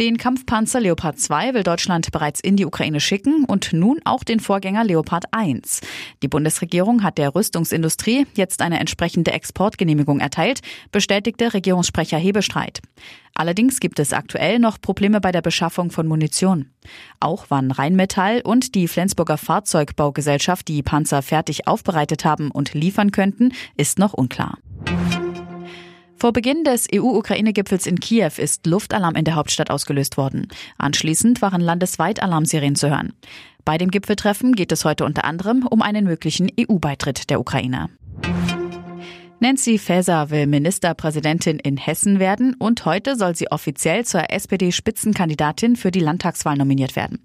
Den Kampfpanzer Leopard 2 will Deutschland bereits in die Ukraine schicken und nun auch den Vorgänger Leopard 1. Die Bundesregierung hat der Rüstungsindustrie jetzt eine entsprechende Exportgenehmigung erteilt, bestätigte Regierungssprecher Hebestreit. Allerdings gibt es aktuell noch Probleme bei der Beschaffung von Munition. Auch wann Rheinmetall und die Flensburger Fahrzeugbaugesellschaft die Panzer fertig aufbereitet haben und liefern könnten, ist noch unklar. Vor Beginn des EU-Ukraine-Gipfels in Kiew ist Luftalarm in der Hauptstadt ausgelöst worden. Anschließend waren landesweit Alarmserien zu hören. Bei dem Gipfeltreffen geht es heute unter anderem um einen möglichen EU-Beitritt der Ukraine. Nancy Faeser will Ministerpräsidentin in Hessen werden und heute soll sie offiziell zur SPD-Spitzenkandidatin für die Landtagswahl nominiert werden.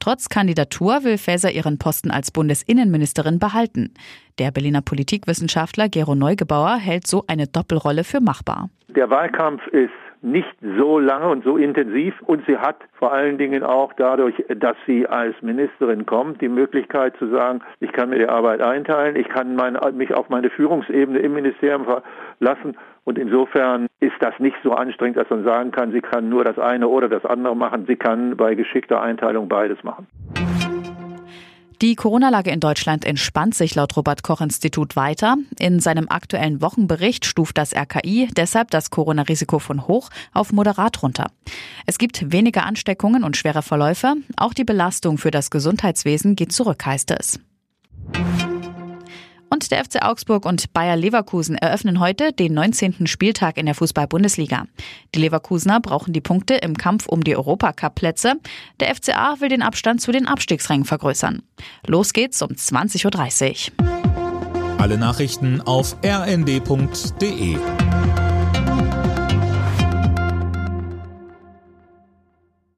Trotz Kandidatur will Faeser ihren Posten als Bundesinnenministerin behalten. Der Berliner Politikwissenschaftler Gero Neugebauer hält so eine Doppelrolle für machbar. Der Wahlkampf ist nicht so lange und so intensiv. Und sie hat vor allen Dingen auch dadurch, dass sie als Ministerin kommt, die Möglichkeit zu sagen, ich kann mir die Arbeit einteilen, ich kann meine, mich auf meine Führungsebene im Ministerium verlassen. Und insofern ist das nicht so anstrengend, dass man sagen kann, sie kann nur das eine oder das andere machen. Sie kann bei geschickter Einteilung beides machen. Die Corona-Lage in Deutschland entspannt sich laut Robert Koch Institut weiter. In seinem aktuellen Wochenbericht stuft das RKI deshalb das Corona-Risiko von hoch auf moderat runter. Es gibt weniger Ansteckungen und schwere Verläufe. Auch die Belastung für das Gesundheitswesen geht zurück, heißt es. Der FC Augsburg und Bayer Leverkusen eröffnen heute den 19. Spieltag in der Fußball-Bundesliga. Die Leverkusener brauchen die Punkte im Kampf um die Europacup-Plätze. Der FCA will den Abstand zu den Abstiegsrängen vergrößern. Los geht's um 20.30 Uhr. Alle Nachrichten auf rnd.de